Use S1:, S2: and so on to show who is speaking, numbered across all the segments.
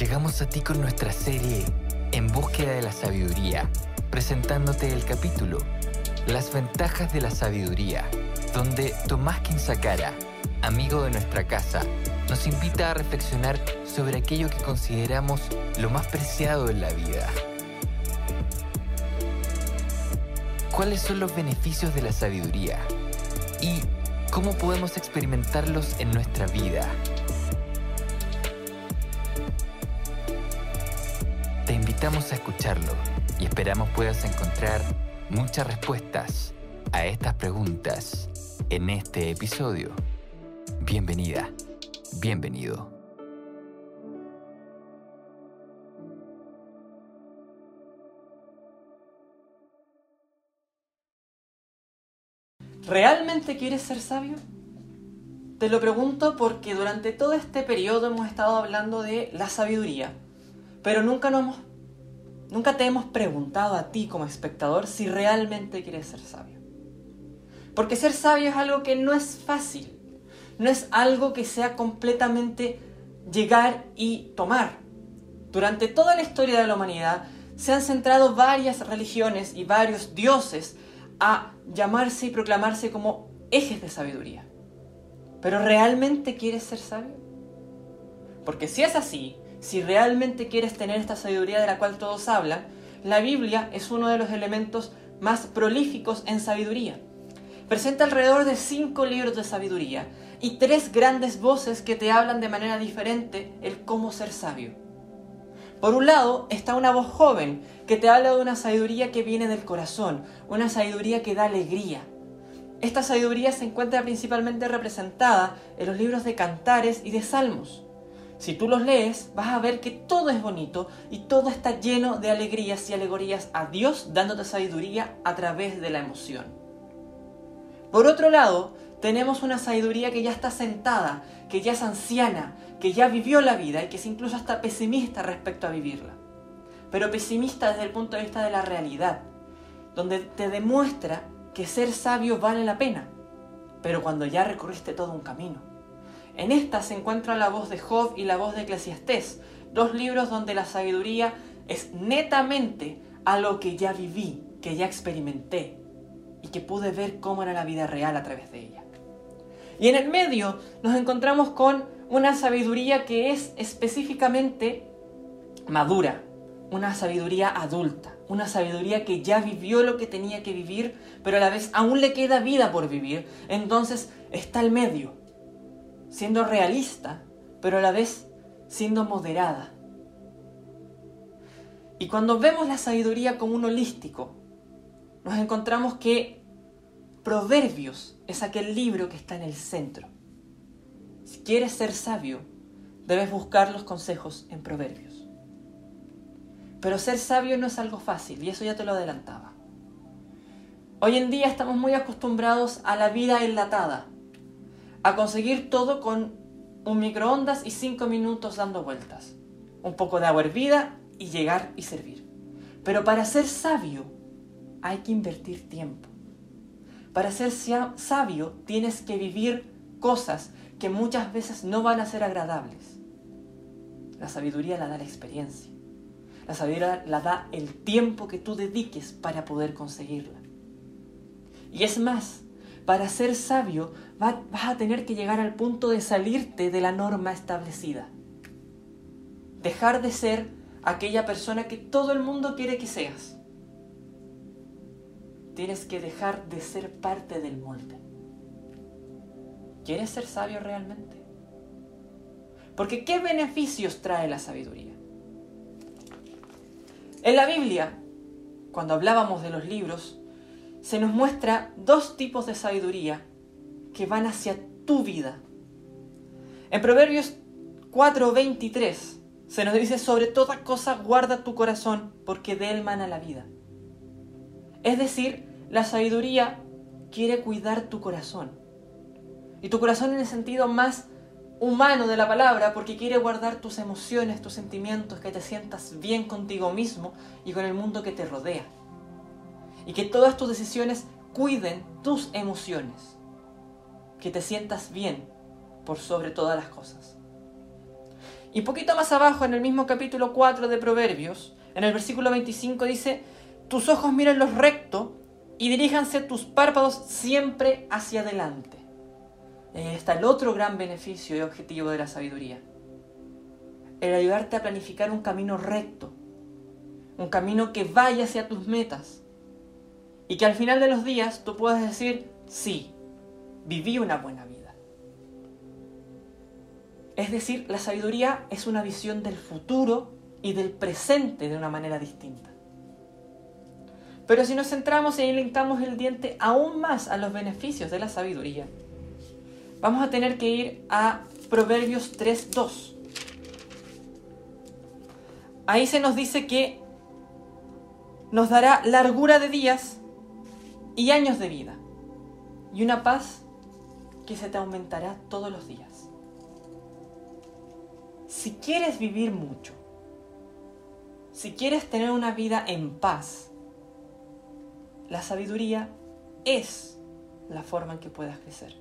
S1: Llegamos a ti con nuestra serie En búsqueda de la sabiduría, presentándote el capítulo Las ventajas de la sabiduría, donde Tomás Quinzacara, amigo de nuestra casa, nos invita a reflexionar sobre aquello que consideramos lo más preciado en la vida. ¿Cuáles son los beneficios de la sabiduría? ¿Y cómo podemos experimentarlos en nuestra vida? Invitamos a escucharlo y esperamos puedas encontrar muchas respuestas a estas preguntas en este episodio. Bienvenida, bienvenido.
S2: ¿Realmente quieres ser sabio? Te lo pregunto porque durante todo este periodo hemos estado hablando de la sabiduría, pero nunca, nos hemos, nunca te hemos preguntado a ti como espectador si realmente quieres ser sabio. Porque ser sabio es algo que no es fácil, no es algo que sea completamente llegar y tomar. Durante toda la historia de la humanidad se han centrado varias religiones y varios dioses a llamarse y proclamarse como ejes de sabiduría. Pero ¿realmente quieres ser sabio? Porque si es así, si realmente quieres tener esta sabiduría de la cual todos hablan, la Biblia es uno de los elementos más prolíficos en sabiduría. Presenta alrededor de cinco libros de sabiduría y tres grandes voces que te hablan de manera diferente el cómo ser sabio. Por un lado está una voz joven que te habla de una sabiduría que viene del corazón, una sabiduría que da alegría. Esta sabiduría se encuentra principalmente representada en los libros de cantares y de salmos. Si tú los lees, vas a ver que todo es bonito y todo está lleno de alegrías y alegorías a Dios dándote sabiduría a través de la emoción. Por otro lado, tenemos una sabiduría que ya está sentada, que ya es anciana, que ya vivió la vida y que es incluso hasta pesimista respecto a vivirla. Pero pesimista desde el punto de vista de la realidad, donde te demuestra que ser sabio vale la pena, pero cuando ya recorriste todo un camino. En esta se encuentra la voz de Job y la voz de Eclesiastés, dos libros donde la sabiduría es netamente a lo que ya viví, que ya experimenté y que pude ver cómo era la vida real a través de ella. Y en el medio nos encontramos con una sabiduría que es específicamente madura, una sabiduría adulta, una sabiduría que ya vivió lo que tenía que vivir, pero a la vez aún le queda vida por vivir. Entonces está el medio, siendo realista, pero a la vez siendo moderada. Y cuando vemos la sabiduría como un holístico, nos encontramos que Proverbios es aquel libro que está en el centro. Si quieres ser sabio, debes buscar los consejos en Proverbios. Pero ser sabio no es algo fácil, y eso ya te lo adelantaba. Hoy en día estamos muy acostumbrados a la vida enlatada, a conseguir todo con un microondas y cinco minutos dando vueltas, un poco de agua hervida y llegar y servir. Pero para ser sabio hay que invertir tiempo. Para ser sabio tienes que vivir cosas que muchas veces no van a ser agradables. La sabiduría la da la experiencia. La sabiduría la da el tiempo que tú dediques para poder conseguirla. Y es más, para ser sabio vas a tener que llegar al punto de salirte de la norma establecida. Dejar de ser aquella persona que todo el mundo quiere que seas. Tienes que dejar de ser parte del molde. ¿Quieres ser sabio realmente? Porque ¿qué beneficios trae la sabiduría? En la Biblia, cuando hablábamos de los libros, se nos muestra dos tipos de sabiduría que van hacia tu vida. En Proverbios 4:23 se nos dice, sobre toda cosa guarda tu corazón, porque de él mana la vida. Es decir, la sabiduría quiere cuidar tu corazón. Y tu corazón en el sentido más humano de la palabra, porque quiere guardar tus emociones, tus sentimientos, que te sientas bien contigo mismo y con el mundo que te rodea. Y que todas tus decisiones cuiden tus emociones. Que te sientas bien por sobre todas las cosas. Y poquito más abajo, en el mismo capítulo 4 de Proverbios, en el versículo 25 dice, tus ojos miren los recto y diríjanse tus párpados siempre hacia adelante. Ahí está el otro gran beneficio y objetivo de la sabiduría. El ayudarte a planificar un camino recto, un camino que vaya hacia tus metas y que al final de los días tú puedas decir, sí, viví una buena vida. Es decir, la sabiduría es una visión del futuro y del presente de una manera distinta. Pero si nos centramos y alimentamos el diente aún más a los beneficios de la sabiduría, vamos a tener que ir a Proverbios 3.2. Ahí se nos dice que nos dará largura de días y años de vida y una paz que se te aumentará todos los días. Si quieres vivir mucho, si quieres tener una vida en paz, la sabiduría es la forma en que puedas crecer.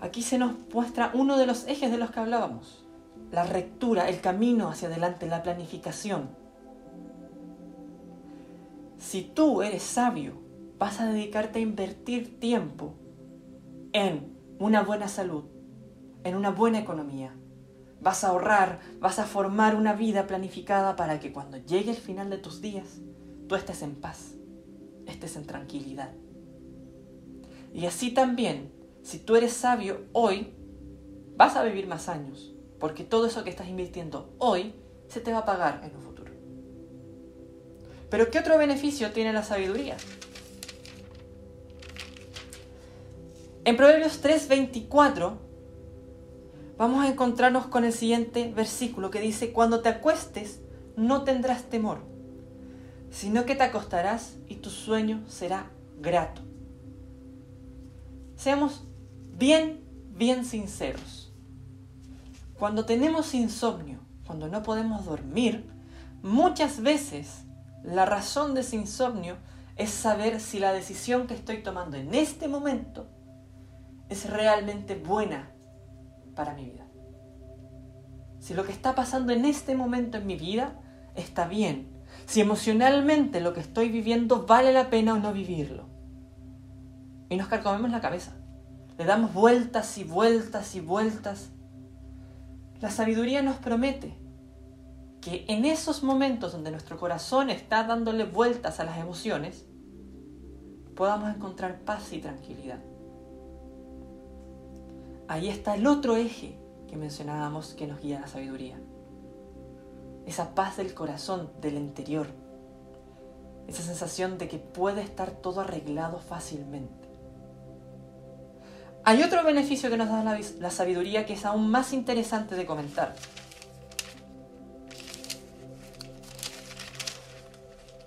S2: Aquí se nos muestra uno de los ejes de los que hablábamos, la rectura, el camino hacia adelante, la planificación. Si tú eres sabio, vas a dedicarte a invertir tiempo en una buena salud, en una buena economía. Vas a ahorrar, vas a formar una vida planificada para que cuando llegue el final de tus días, tú estés en paz, estés en tranquilidad. Y así también si tú eres sabio hoy, vas a vivir más años, porque todo eso que estás invirtiendo hoy se te va a pagar en un. Pero ¿qué otro beneficio tiene la sabiduría? En Proverbios 3:24 vamos a encontrarnos con el siguiente versículo que dice, cuando te acuestes no tendrás temor, sino que te acostarás y tu sueño será grato. Seamos bien, bien sinceros. Cuando tenemos insomnio, cuando no podemos dormir, muchas veces la razón de ese insomnio es saber si la decisión que estoy tomando en este momento es realmente buena para mi vida. Si lo que está pasando en este momento en mi vida está bien. Si emocionalmente lo que estoy viviendo vale la pena o no vivirlo. Y nos carcomemos la cabeza. Le damos vueltas y vueltas y vueltas. La sabiduría nos promete que en esos momentos donde nuestro corazón está dándole vueltas a las emociones, podamos encontrar paz y tranquilidad. Ahí está el otro eje que mencionábamos que nos guía la sabiduría. Esa paz del corazón, del interior. Esa sensación de que puede estar todo arreglado fácilmente. Hay otro beneficio que nos da la, sabiduría que es aún más interesante de comentar.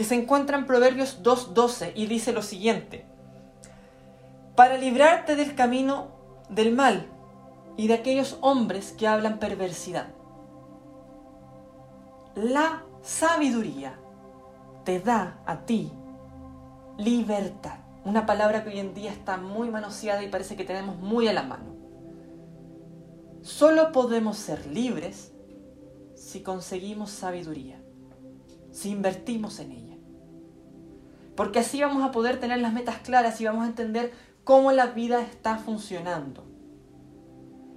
S2: Que se encuentra en Proverbios 2.12 y dice lo siguiente. Para librarte del camino del mal y de aquellos hombres que hablan perversidad. La sabiduría te da a ti libertad. Una palabra que hoy en día está muy manoseada y parece que tenemos muy a la mano. Solo podemos ser libres si conseguimos sabiduría, si invertimos en ella. Porque así vamos a poder tener las metas claras y vamos a entender cómo la vida está funcionando.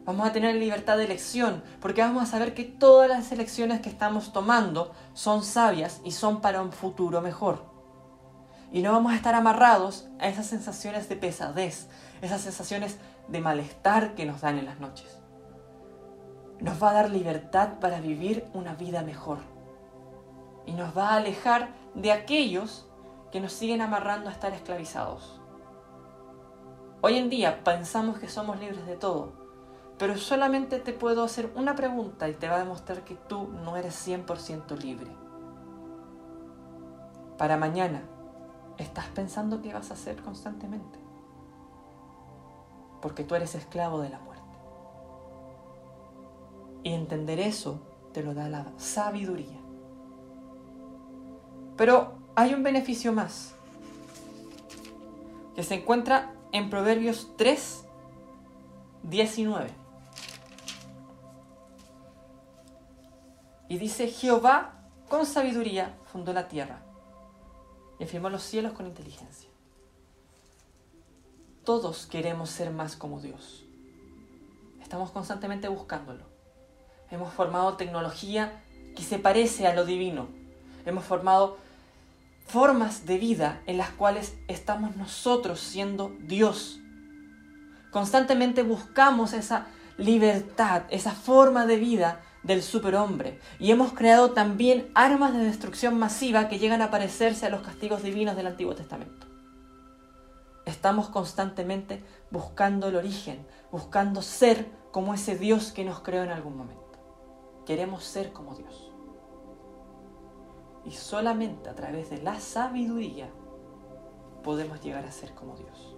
S2: Vamos a tener libertad de elección, porque vamos a saber que todas las elecciones que estamos tomando son sabias y son para un futuro mejor. Y no vamos a estar amarrados a esas sensaciones de pesadez, esas sensaciones de malestar que nos dan en las noches. Nos va a dar libertad para vivir una vida mejor. Y nos va a alejar de aquellos que nos siguen amarrando a estar esclavizados. Hoy en día pensamos que somos libres de todo, pero solamente te puedo hacer una pregunta y te va a demostrar que tú no eres 100% libre. Para mañana, ¿estás pensando qué vas a hacer constantemente? Porque tú eres esclavo de la muerte. Y entender eso te lo da la sabiduría. Pero hay un beneficio más, que se encuentra en Proverbios 3, 19. Y dice, Jehová con sabiduría fundó la tierra y firmó los cielos con inteligencia. Todos queremos ser más como Dios. Estamos constantemente buscándolo. Hemos formado tecnología que se parece a lo divino. Hemos formado formas de vida en las cuales estamos nosotros siendo Dios. Constantemente buscamos esa libertad, esa forma de vida del superhombre. Y hemos creado también armas de destrucción masiva que llegan a parecerse a los castigos divinos del Antiguo Testamento. Estamos constantemente buscando el origen, buscando ser como ese Dios que nos creó en algún momento. Queremos ser como Dios. Y solamente a través de la sabiduría podemos llegar a ser como Dios.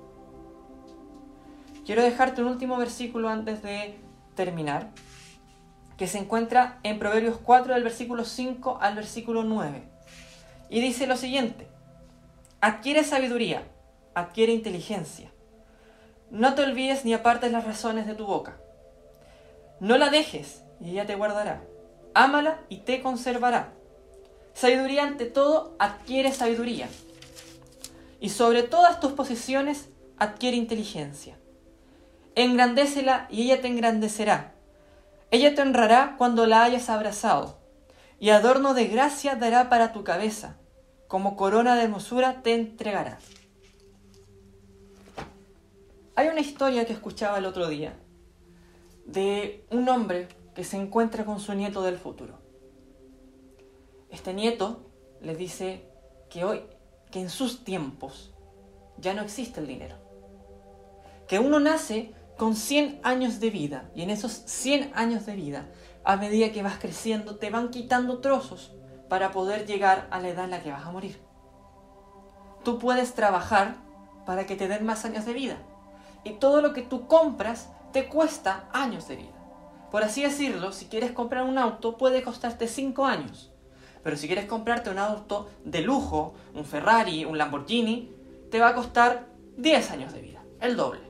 S2: Quiero dejarte un último versículo antes de terminar, que se encuentra en Proverbios 4 del versículo 5 al versículo 9. Y dice lo siguiente, adquiere sabiduría, adquiere inteligencia. No te olvides ni apartes las razones de tu boca. No la dejes y ella te guardará. Ámala y te conservará. Sabiduría ante todo, adquiere sabiduría. Y sobre todas tus posesiones, adquiere inteligencia. Engrandécela y ella te engrandecerá ella te honrará cuando la hayas abrazado, y adorno de gracia dará para tu cabeza, como corona de hermosura te entregará. Hay una historia que escuchaba el otro día de un hombre que se encuentra con su nieto del futuro. Este nieto le dice que hoy, que en sus tiempos, ya no existe el dinero. Que uno nace con 100 años de vida. Y en esos 100 años de vida, a medida que vas creciendo, te van quitando trozos para poder llegar a la edad en la que vas a morir. Tú puedes trabajar para que te den más años de vida. Y todo lo que tú compras te cuesta años de vida. Por así decirlo, si quieres comprar un auto puede costarte 5 años. Pero si quieres comprarte un auto de lujo, un Ferrari, un Lamborghini, te va a costar 10 años de vida, el doble.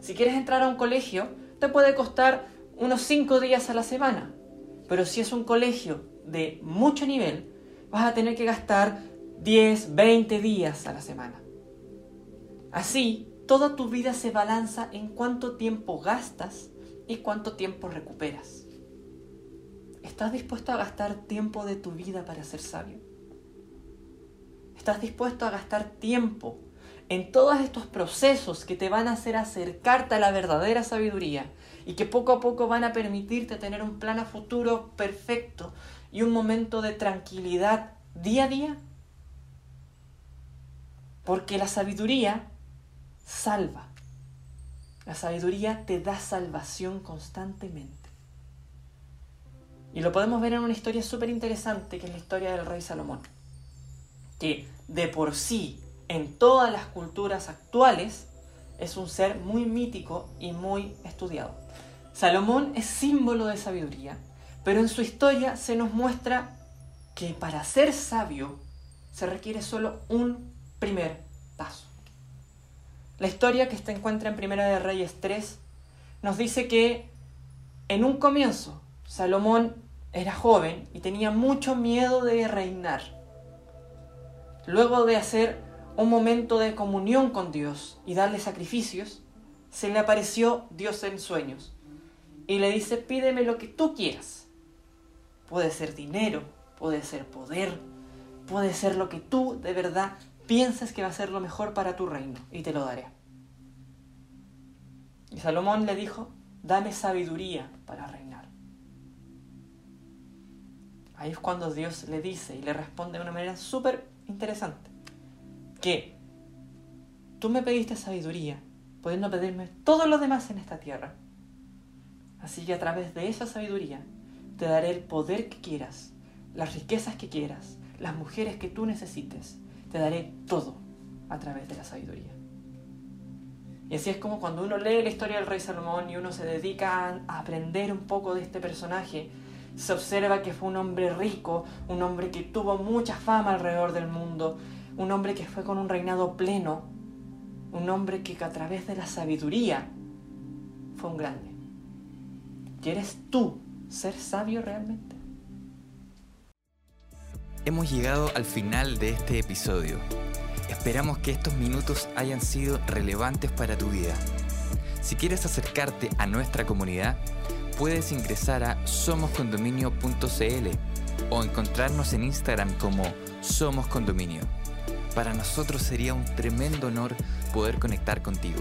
S2: Si quieres entrar a un colegio, te puede costar unos 5 días a la semana. Pero si es un colegio de mucho nivel, vas a tener que gastar 10, 20 días a la semana. Así, toda tu vida se balanza en cuánto tiempo gastas y cuánto tiempo recuperas. ¿Estás dispuesto a gastar tiempo de tu vida para ser sabio? ¿Estás dispuesto a gastar tiempo en todos estos procesos que te van a hacer acercarte a la verdadera sabiduría y que poco a poco van a permitirte tener un plan a futuro perfecto y un momento de tranquilidad día a día? Porque la sabiduría salva. La sabiduría te da salvación constantemente. Y lo podemos ver en una historia súper interesante, que es la historia del rey Salomón. Que de por sí en todas las culturas actuales, es un ser muy mítico y muy estudiado. Salomón es símbolo de sabiduría, pero en su historia se nos muestra que para ser sabio se requiere solo un primer paso. La historia que se encuentra en Primera de Reyes 3 nos dice que en un comienzo Salomón era joven y tenía mucho miedo de reinar. Luego de hacer un momento de comunión con Dios y darle sacrificios, se le apareció Dios en sueños y le dice, pídeme lo que tú quieras. Puede ser dinero, puede ser poder, puede ser lo que tú de verdad piensas que va a ser lo mejor para tu reino y te lo daré. Y Salomón le dijo, dame sabiduría para reinar. Ahí es cuando Dios le dice y le responde de una manera súper interesante que tú me pediste sabiduría, pudiendo pedirme todo lo demás en esta tierra. Así que a través de esa sabiduría te daré el poder que quieras, las riquezas que quieras, las mujeres que tú necesites. Te daré todo a través de la sabiduría. Y así es como cuando uno lee la historia del rey Salomón y uno se dedica a aprender un poco de este personaje, se observa que fue un hombre rico, un hombre que tuvo mucha fama alrededor del mundo, un hombre que fue con un reinado pleno, un hombre que a través de la sabiduría fue un grande. ¿Quieres tú ser sabio realmente?
S1: Hemos llegado al final de este episodio. Esperamos que estos minutos hayan sido relevantes para tu vida. Si quieres acercarte a nuestra comunidad, puedes ingresar a somoscondominio.cl o encontrarnos en Instagram como Somos Condominio. Para nosotros sería un tremendo honor poder conectar contigo.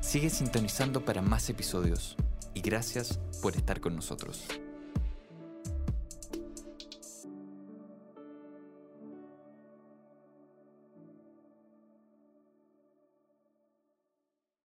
S1: Sigue sintonizando para más episodios y gracias por estar con nosotros.